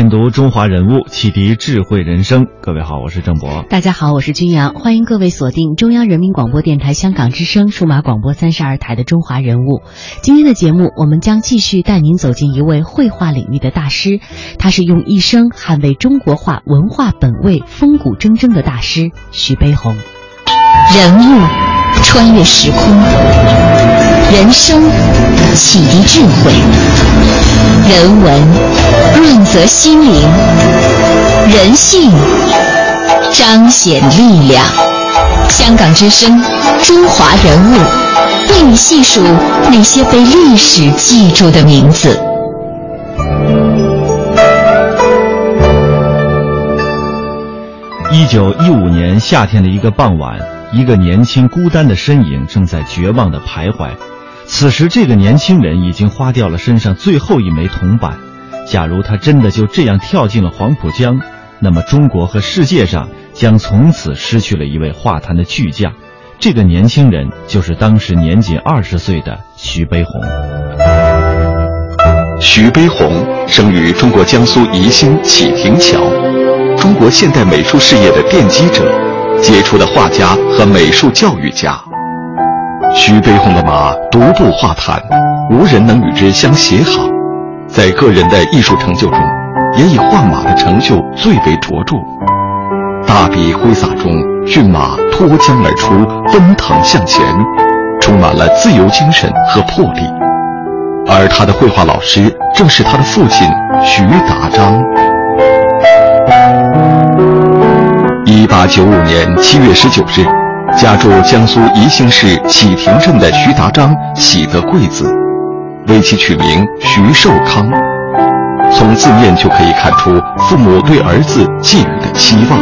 品读中华人物，启迪智慧人生。各位好，我是郑博。大家好，我是君阳。欢迎各位锁定中央人民广播电台香港之声数码广播三十二台的《中华人物》。今天的节目，我们将继续带您走进一位绘画领域的大师，他是用一生捍卫中国画文化本位、风骨铮铮的大师徐悲鸿。人物穿越时空，人生启迪智慧，人文润泽心灵，人性彰显力量。香港之声，中华人物，为你细数那些被历史记住的名字。一九一五年夏天的一个傍晚，一个年轻孤单的身影正在绝望的徘徊。此时，这个年轻人已经花掉了身上最后一枚铜板。假如他真的就这样跳进了黄浦江，那么中国和世界上将从此失去了一位画坛的巨匠。这个年轻人就是当时年仅二十岁的徐悲鸿。徐悲鸿生于中国江苏宜兴启亭桥，中国现代美术事业的奠基者，杰出的画家和美术教育家。徐悲鸿的马独步画坛，无人能与之相协好。在个人的艺术成就中，也以画马的成就最为卓著。大笔挥洒中，骏马脱缰而出，奔腾向前，充满了自由精神和魄力。而他的绘画老师正是他的父亲徐达章。一八九五年七月十九日，家住江苏宜兴市启亭镇的徐达章喜得贵子。为其取名徐寿康，从字面就可以看出父母对儿子寄予的期望。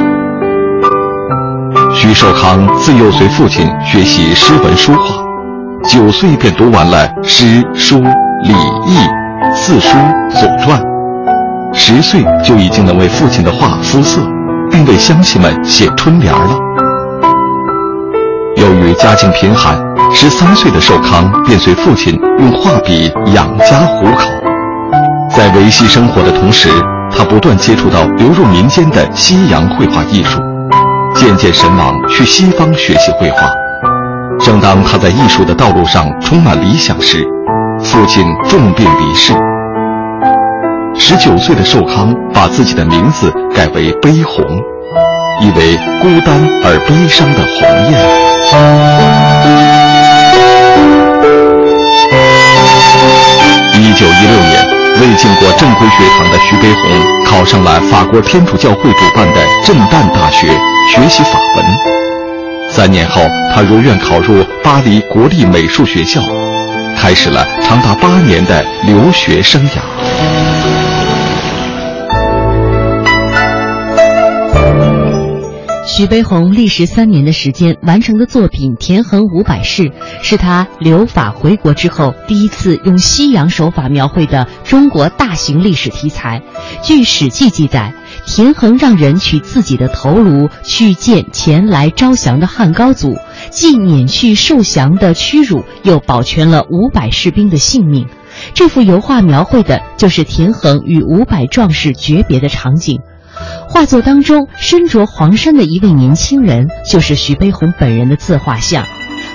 徐寿康自幼随父亲学习诗文书画，九岁便读完了诗书礼易四书左传，十岁就已经能为父亲的画肤色，并为乡亲们写春联了。由于家境贫寒。十三岁的寿康便随父亲用画笔养家糊口，在维系生活的同时，他不断接触到流入民间的西洋绘画艺术，渐渐神往去西方学习绘画。正当他在艺术的道路上充满理想时，父亲重病离世。十九岁的寿康把自己的名字改为悲鸿，意为孤单而悲伤的鸿雁。一九一六年，未进过正规学堂的徐悲鸿考上了法国天主教会主办的震旦大学，学习法文。三年后，他如愿考入巴黎国立美术学校，开始了长达八年的留学生涯。徐悲鸿历时三年的时间完成的作品《田横五百事》，是他留法回国之后第一次用西洋手法描绘的中国大型历史题材。据《史记》记载，田横让人取自己的头颅去见前来招降的汉高祖，既免去受降的屈辱，又保全了五百士兵的性命。这幅油画描绘的就是田横与五百壮士诀别的场景。画作当中身着黄衫的一位年轻人，就是徐悲鸿本人的自画像。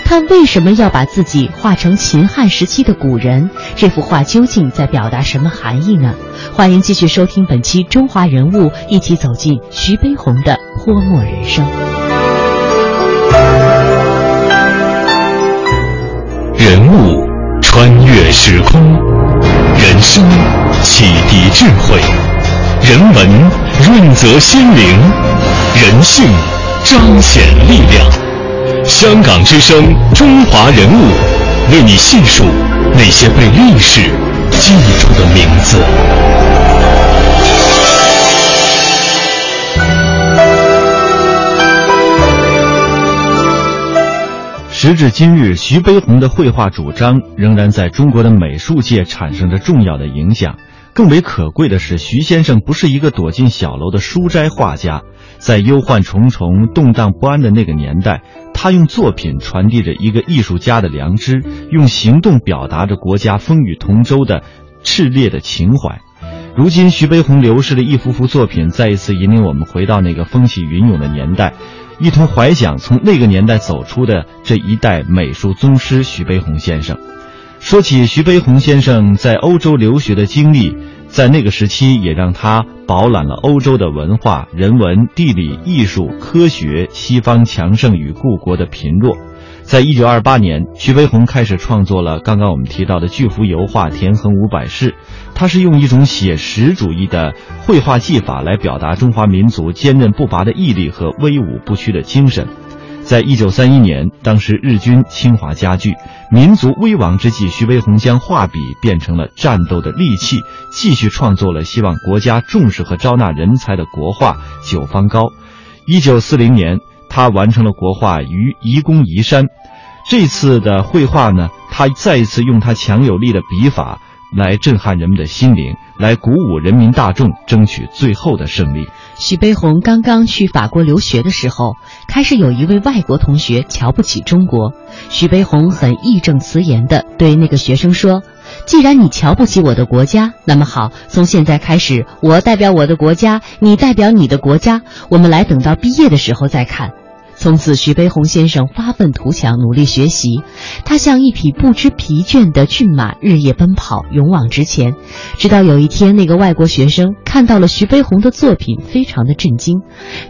他为什么要把自己画成秦汉时期的古人？这幅画究竟在表达什么含义呢？欢迎继续收听本期《中华人物》，一起走进徐悲鸿的泼墨人生。人物穿越时空，人生启迪智慧。人文润泽心灵，人性彰显力量。香港之声，中华人物，为你细数那些被历史记住的名字。时至今日，徐悲鸿的绘画主张仍然在中国的美术界产生着重要的影响。更为可贵的是，徐先生不是一个躲进小楼的书斋画家，在忧患重重、动荡不安的那个年代，他用作品传递着一个艺术家的良知，用行动表达着国家风雨同舟的炽烈的情怀。如今，徐悲鸿流逝的一幅幅作品，再一次引领我们回到那个风起云涌的年代。一同怀想从那个年代走出的这一代美术宗师徐悲鸿先生。说起徐悲鸿先生在欧洲留学的经历，在那个时期也让他饱览了欧洲的文化、人文、地理、艺术、科学，西方强盛与故国的贫弱。在一九二八年，徐悲鸿开始创作了刚刚我们提到的巨幅油画《田横五百事》，他是用一种写实主义的绘画技法来表达中华民族坚韧不拔的毅力和威武不屈的精神。在一九三一年，当时日军侵华加剧，民族危亡之际，徐悲鸿将画笔变成了战斗的利器，继续创作了希望国家重视和招纳人才的国画《九方高》。一九四零年。他完成了国画《于移宫移山》，这次的绘画呢，他再一次用他强有力的笔法来震撼人们的心灵，来鼓舞人民大众，争取最后的胜利。徐悲鸿刚刚去法国留学的时候，开始有一位外国同学瞧不起中国，徐悲鸿很义正辞严地对那个学生说。既然你瞧不起我的国家，那么好，从现在开始，我代表我的国家，你代表你的国家，我们来等到毕业的时候再看。从此，徐悲鸿先生发愤图强，努力学习。他像一匹不知疲倦的骏马，日夜奔跑，勇往直前。直到有一天，那个外国学生看到了徐悲鸿的作品，非常的震惊。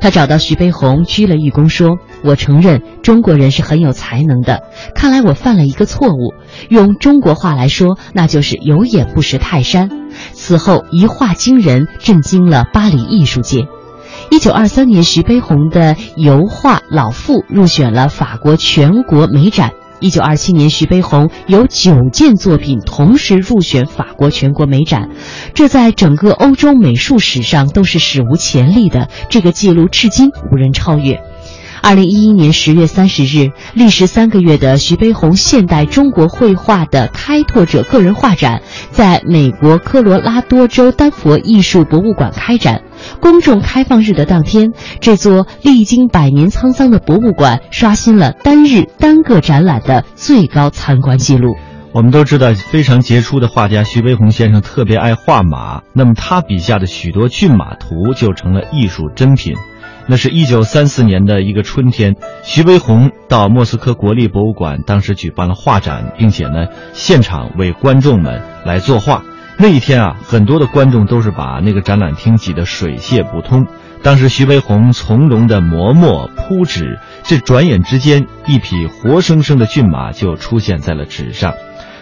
他找到徐悲鸿，鞠了一躬，说：“我承认中国人是很有才能的。看来我犯了一个错误。用中国话来说，那就是有眼不识泰山。”此后，一画惊人，震惊了巴黎艺术界。一九二三年，徐悲鸿的油画《老妇》入选了法国全国美展。一九二七年，徐悲鸿有九件作品同时入选法国全国美展，这在整个欧洲美术史上都是史无前例的，这个记录至今无人超越。二零一一年十月三十日，历时三个月的徐悲鸿现代中国绘画的开拓者个人画展，在美国科罗拉多州丹佛艺术博物馆开展。公众开放日的当天，这座历经百年沧桑的博物馆刷新了单日单个展览的最高参观记录。我们都知道，非常杰出的画家徐悲鸿先生特别爱画马，那么他笔下的许多骏马图就成了艺术珍品。那是一九三四年的一个春天，徐悲鸿到莫斯科国立博物馆，当时举办了画展，并且呢，现场为观众们来作画。那一天啊，很多的观众都是把那个展览厅挤得水泄不通。当时徐悲鸿从容的磨墨铺纸，这转眼之间，一匹活生生的骏马就出现在了纸上。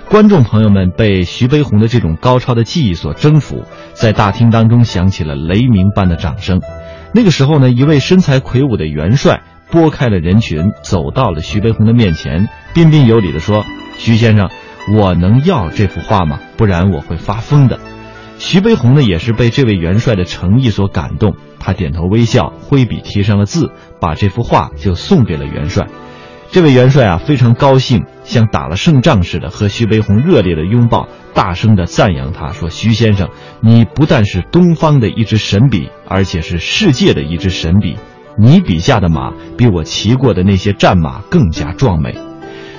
观众朋友们被徐悲鸿的这种高超的技艺所征服，在大厅当中响起了雷鸣般的掌声。那个时候呢，一位身材魁梧的元帅拨开了人群，走到了徐悲鸿的面前，彬彬有礼地说：“徐先生，我能要这幅画吗？不然我会发疯的。”徐悲鸿呢，也是被这位元帅的诚意所感动，他点头微笑，挥笔题上了字，把这幅画就送给了元帅。这位元帅啊，非常高兴，像打了胜仗似的，和徐悲鸿热烈的拥抱，大声的赞扬他说：“徐先生，你不但是东方的一支神笔，而且是世界的一支神笔。你笔下的马，比我骑过的那些战马更加壮美。”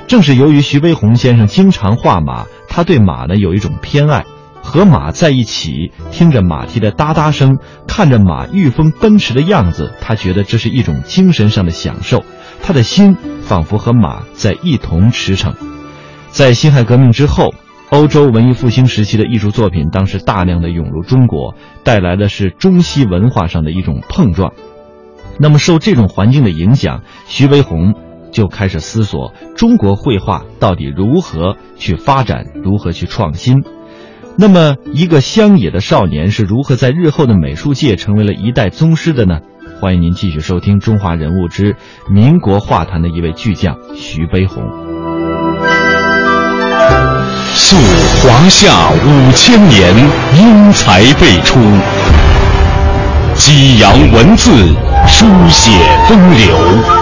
正是由于徐悲鸿先生经常画马，他对马呢有一种偏爱，和马在一起，听着马蹄的哒哒声，看着马御风奔驰的样子，他觉得这是一种精神上的享受。他的心仿佛和马在一同驰骋。在辛亥革命之后，欧洲文艺复兴时期的艺术作品当时大量的涌入中国，带来的是中西文化上的一种碰撞。那么，受这种环境的影响，徐悲鸿就开始思索中国绘画到底如何去发展，如何去创新。那么，一个乡野的少年是如何在日后的美术界成为了一代宗师的呢？欢迎您继续收听《中华人物之民国画坛》的一位巨匠徐悲鸿。溯华夏五千年，英才辈出；激扬文字，书写风流；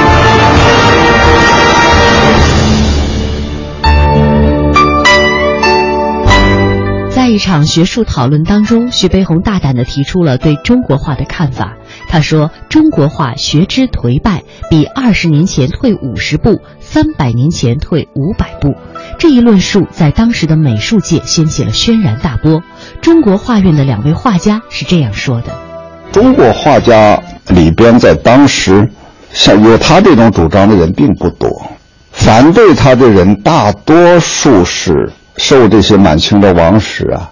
一场学术讨论当中，徐悲鸿大胆地提出了对中国画的看法。他说：“中国画学之颓败，比二十年前退五十步，三百年前退五百步。”这一论述在当时的美术界掀起了轩然大波。中国画院的两位画家是这样说的。中国画家里边，在当时，像有他这种主张的人并不多，反对他的人大多数是受这些满清的王室啊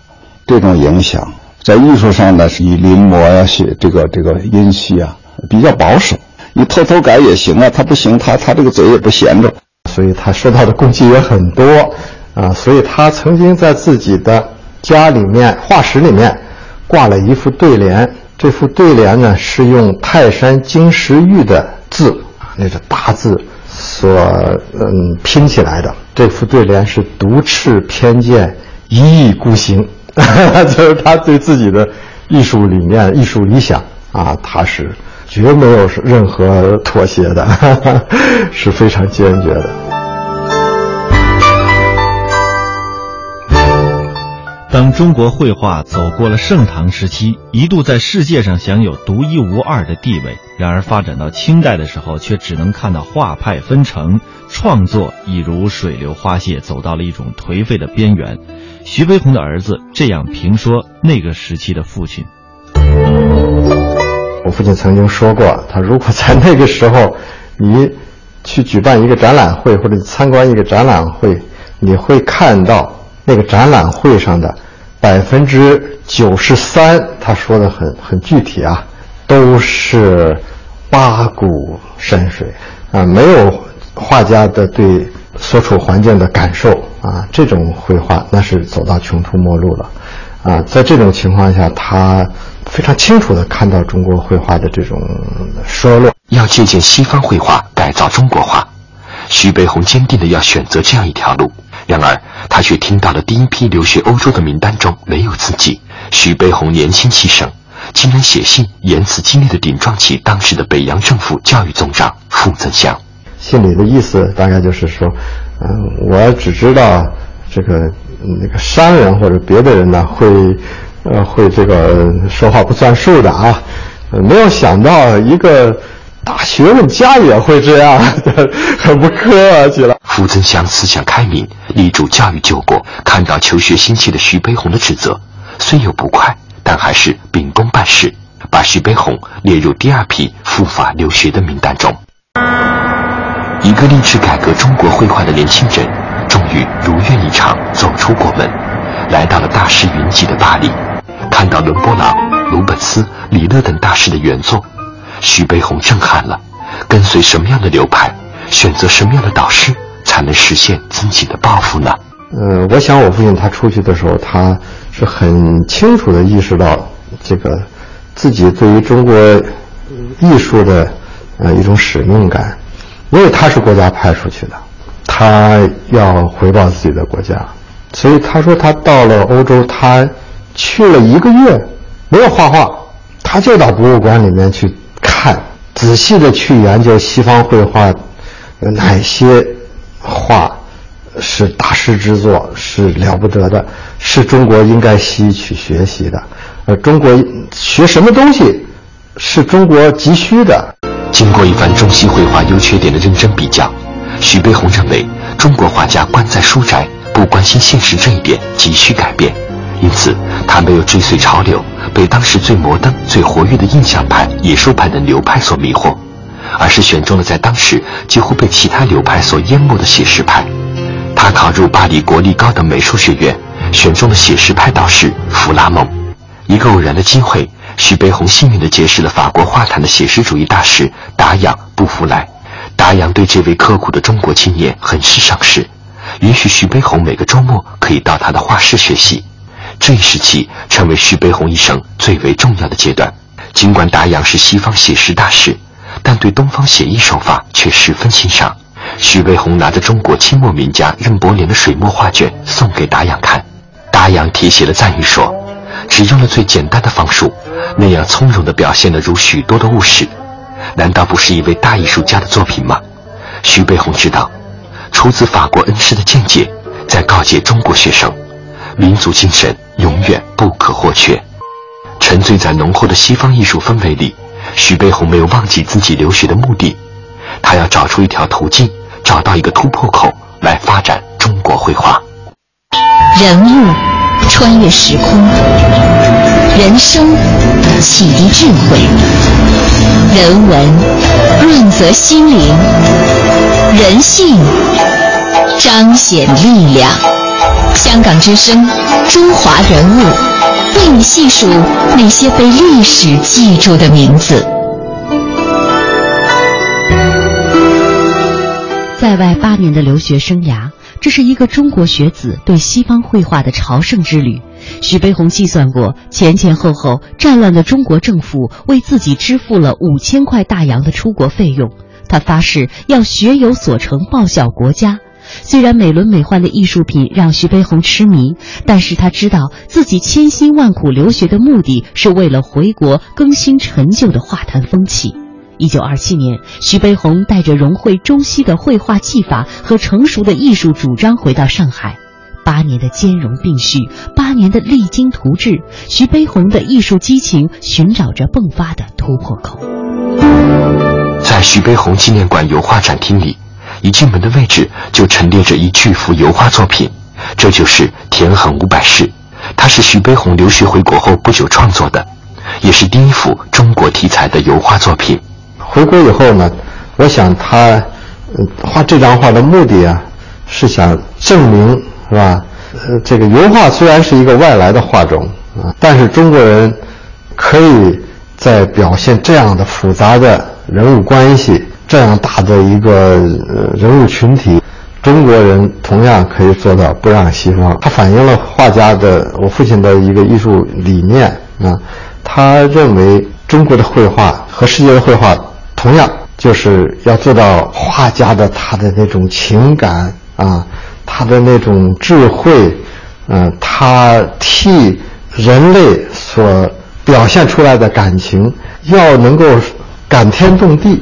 这种影响，在艺术上呢是以临摹呀、写这个这个音系啊比较保守，你偷偷改也行啊，他不行，他他这个嘴也不闲着，所以他受到的攻击也很多啊，所以他曾经在自己的家里面画室里面挂了一副对联。这副对联呢，是用泰山经石玉的字，那个大字所嗯拼起来的。这副对联是“独斥偏见，一意孤行”，就是他对自己的艺术理念、艺术理想啊，他是绝没有任何妥协的，是非常坚决的。当中国绘画走过了盛唐时期，一度在世界上享有独一无二的地位。然而发展到清代的时候，却只能看到画派纷呈，创作已如水流花谢，走到了一种颓废的边缘。徐悲鸿的儿子这样评说那个时期的父亲：我父亲曾经说过，他如果在那个时候，你去举办一个展览会或者参观一个展览会，你会看到。那个展览会上的百分之九十三，他说的很很具体啊，都是八股山水啊，没有画家的对所处环境的感受啊，这种绘画那是走到穷途末路了啊。在这种情况下，他非常清楚地看到中国绘画的这种衰落，要借鉴西方绘画改造中国画，徐悲鸿坚定地要选择这样一条路。然而，他却听到了第一批留学欧洲的名单中没有自己。徐悲鸿年轻气盛，竟然写信言辞激烈的顶撞起当时的北洋政府教育总长傅增湘。信里的意思大概就是说，嗯，我只知道这个那个商人或者别的人呢会，呃，会这个说话不算数的啊，没有想到一个。大学问家也会这样，很不客气了。傅增湘思想开明，力主教育救国，看到求学心切的徐悲鸿的指责，虽有不快，但还是秉公办事，把徐悲鸿列入第二批赴法留学的名单中。一个立志改革中国绘画的年轻人，终于如愿以偿走出国门，来到了大师云集的巴黎，看到伦勃朗、鲁本斯、李勒等大师的原作。徐悲鸿震撼了，跟随什么样的流派，选择什么样的导师，才能实现自己的抱负呢？呃，我想我父亲他出去的时候，他是很清楚的意识到这个自己对于中国艺术的呃一种使命感，因为他是国家派出去的，他要回报自己的国家，所以他说他到了欧洲，他去了一个月，没有画画，他就到博物馆里面去。看，仔细的去研究西方绘画，有哪些画是大师之作，是了不得的，是中国应该吸取学习的。而中国学什么东西，是中国急需的。经过一番中西绘画优缺点的认真比较，徐悲鸿认为中国画家关在书宅，不关心现实这一点急需改变。因此，他没有追随潮流，被当时最摩登、最活跃的印象派、野兽派等流派所迷惑，而是选中了在当时几乎被其他流派所淹没的写实派。他考入巴黎国立高等美术学院，选中了写实派导师弗拉蒙。一个偶然的机会，徐悲鸿幸运地结识了法国画坛的写实主义大师达仰·布弗莱。达仰对这位刻苦的中国青年很是赏识，允许徐悲鸿每个周末可以到他的画室学习。这一时期成为徐悲鸿一生最为重要的阶段。尽管达仰是西方写实大师，但对东方写意手法却十分欣赏。徐悲鸿拿着中国清末名家任伯年的水墨画卷送给达阳看，达阳题写了赞誉说：“只用了最简单的方术，那样从容地表现了如许多的物事。”难道不是一位大艺术家的作品吗？徐悲鸿知道，出自法国恩师的见解，在告诫中国学生：民族精神永远不可或缺。沉醉在浓厚的西方艺术氛围里，徐悲鸿没有忘记自己留学的目的，他要找出一条途径，找到一个突破口，来发展中国绘画。人物穿越时空，人生启迪智慧。人文润泽心灵，人性彰显力量。香港之声，中华人物，为你细数那些被历史记住的名字。在外八年的留学生涯，这是一个中国学子对西方绘画的朝圣之旅。徐悲鸿计算过，前前后后，战乱的中国政府为自己支付了五千块大洋的出国费用。他发誓要学有所成，报效国家。虽然美轮美奂的艺术品让徐悲鸿痴迷，但是他知道自己千辛万苦留学的目的是为了回国更新陈旧的画坛风气。一九二七年，徐悲鸿带着融汇中西的绘画技法和成熟的艺术主张回到上海。八年的兼容并蓄，八年的励精图治，徐悲鸿的艺术激情寻找着迸发的突破口。在徐悲鸿纪念馆油画展厅里，一进门的位置就陈列着一巨幅油画作品，这就是《田横五百世》，它是徐悲鸿留学回国后不久创作的，也是第一幅中国题材的油画作品。回国以后呢，我想他画这张画的目的啊，是想证明。是吧？呃，这个油画虽然是一个外来的画种啊，但是中国人可以在表现这样的复杂的人物关系、这样大的一个人物群体，中国人同样可以做到不让西方。它反映了画家的我父亲的一个艺术理念啊，他认为中国的绘画和世界的绘画同样就是要做到画家的他的那种情感啊。他的那种智慧，嗯，他替人类所表现出来的感情，要能够感天动地，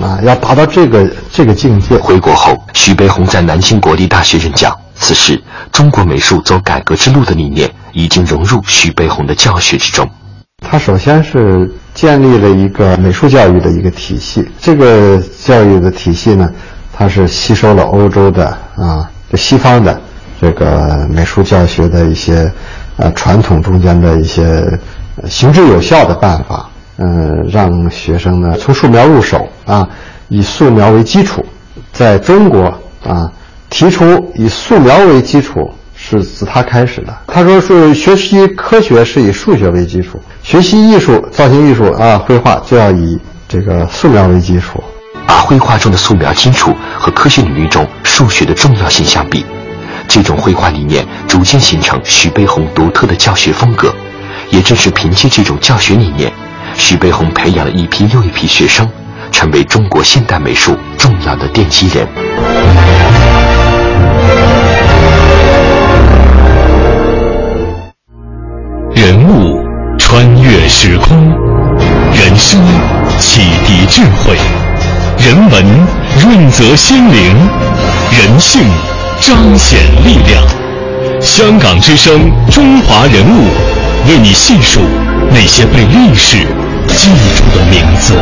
啊，要达到这个这个境界。回国后，徐悲鸿在南京国立大学任教。此时，中国美术走改革之路的理念已经融入徐悲鸿的教学之中。他首先是建立了一个美术教育的一个体系。这个教育的体系呢，它是吸收了欧洲的啊。就西方的这个美术教学的一些呃传统中间的一些行之有效的办法，嗯，让学生呢从素描入手啊，以素描为基础，在中国啊提出以素描为基础是自他开始的。他说是学习科学是以数学为基础，学习艺术造型艺术啊绘画就要以这个素描为基础。把绘画中的素描基础和科学领域中数学的重要性相比，这种绘画理念逐渐形成徐悲鸿独特的教学风格。也正是凭借这种教学理念，徐悲鸿培养了一批又一批学生，成为中国现代美术重要的奠基人。人物穿越时空，人生启迪智慧。人文润泽心灵，人性彰显力量。香港之声，中华人物，为你细数那些被历史记住的名字。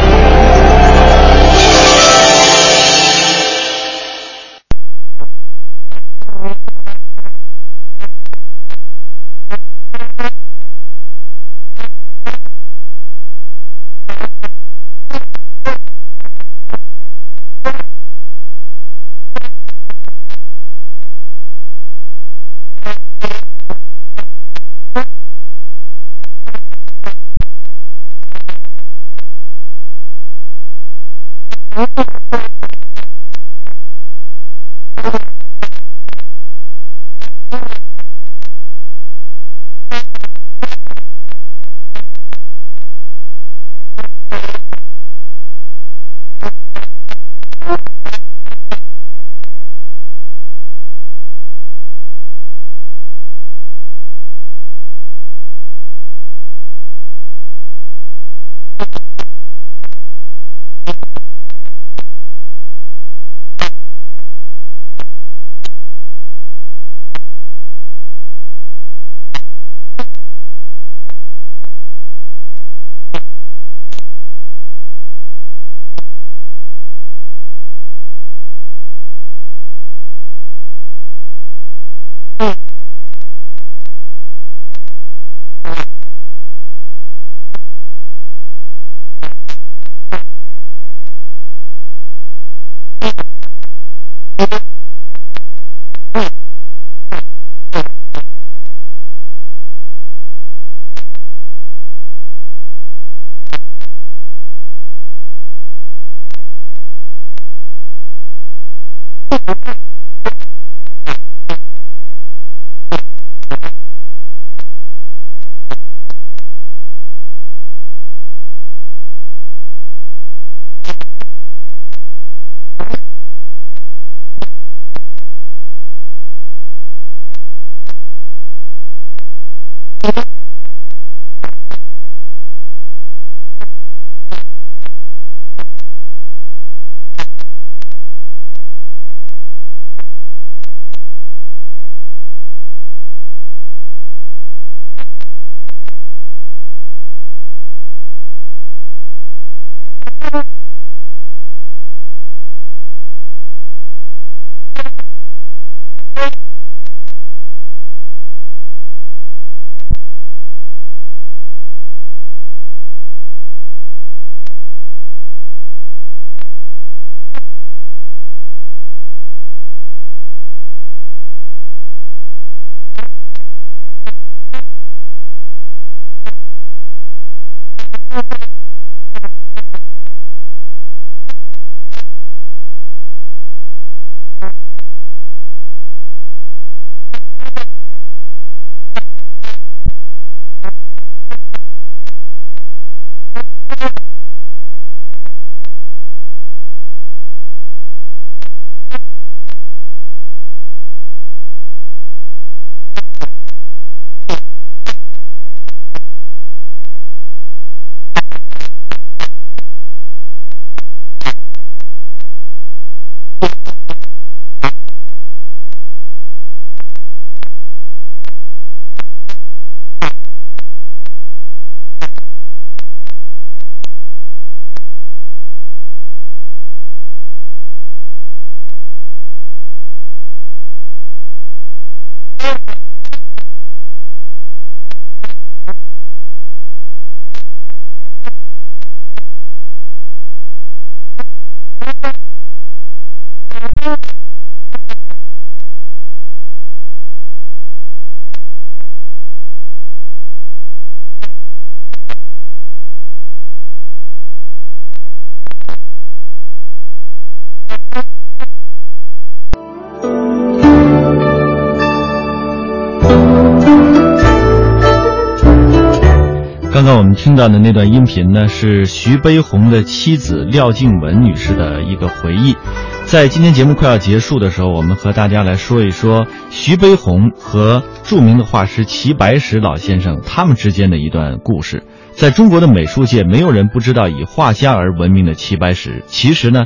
刚刚我们听到的那段音频呢，是徐悲鸿的妻子廖静文女士的一个回忆。在今天节目快要结束的时候，我们和大家来说一说徐悲鸿和著名的画师齐白石老先生他们之间的一段故事。在中国的美术界，没有人不知道以画家而闻名的齐白石。其实呢，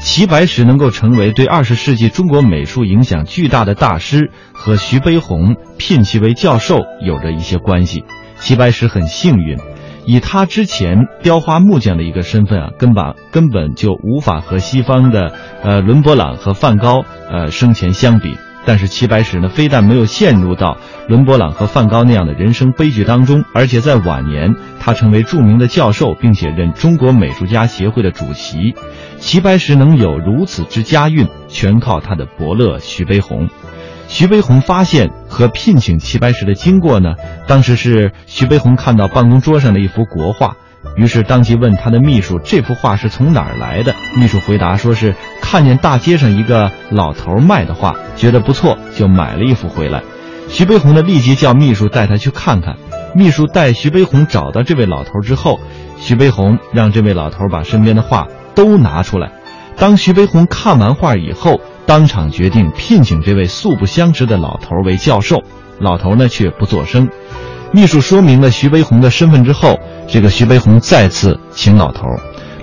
齐白石能够成为对二十世纪中国美术影响巨大的大师，和徐悲鸿聘其为教授有着一些关系。齐白石很幸运，以他之前雕花木匠的一个身份啊，根本根本就无法和西方的呃伦勃朗和梵高呃生前相比。但是齐白石呢，非但没有陷入到伦勃朗和梵高那样的人生悲剧当中，而且在晚年他成为著名的教授，并且任中国美术家协会的主席。齐白石能有如此之佳运，全靠他的伯乐徐悲鸿。徐悲鸿发现和聘请齐白石的经过呢？当时是徐悲鸿看到办公桌上的一幅国画，于是当即问他的秘书：“这幅画是从哪儿来的？”秘书回答说：“是看见大街上一个老头卖的画，觉得不错，就买了一幅回来。”徐悲鸿呢，立即叫秘书带他去看看。秘书带徐悲鸿找到这位老头之后，徐悲鸿让这位老头把身边的画都拿出来。当徐悲鸿看完画以后，当场决定聘请这位素不相识的老头为教授，老头呢却不作声。秘书说明了徐悲鸿的身份之后，这个徐悲鸿再次请老头。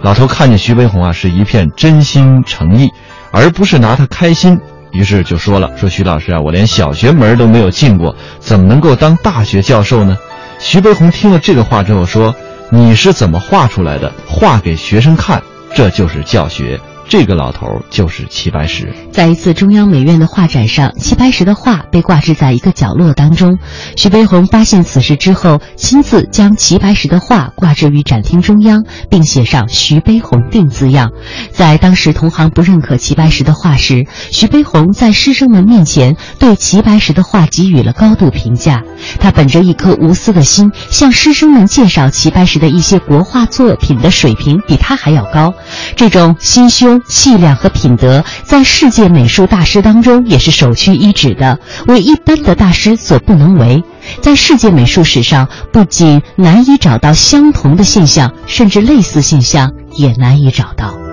老头看见徐悲鸿啊是一片真心诚意，而不是拿他开心，于是就说了：“说徐老师啊，我连小学门都没有进过，怎么能够当大学教授呢？”徐悲鸿听了这个话之后说：“你是怎么画出来的？画给学生看，这就是教学。”这个老头就是齐白石。在一次中央美院的画展上，齐白石的画被挂置在一个角落当中。徐悲鸿发现此事之后，亲自将齐白石的画挂置于展厅中央，并写上“徐悲鸿定”字样。在当时同行不认可齐白石的画时，徐悲鸿在师生们面前对齐白石的画给予了高度评价。他本着一颗无私的心，向师生们介绍齐白石的一些国画作品的水平比他还要高。这种心胸。气量和品德在世界美术大师当中也是首屈一指的，为一般的大师所不能为。在世界美术史上，不仅难以找到相同的现象，甚至类似现象也难以找到。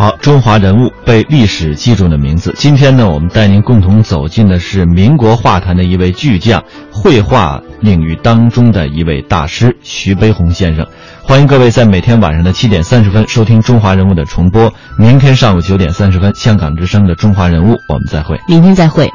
好，中华人物被历史记住的名字。今天呢，我们带您共同走进的是民国画坛的一位巨匠，绘画领域当中的一位大师徐悲鸿先生。欢迎各位在每天晚上的七点三十分收听《中华人物》的重播。明天上午九点三十分，香港之声的《中华人物》，我们再会。明天再会。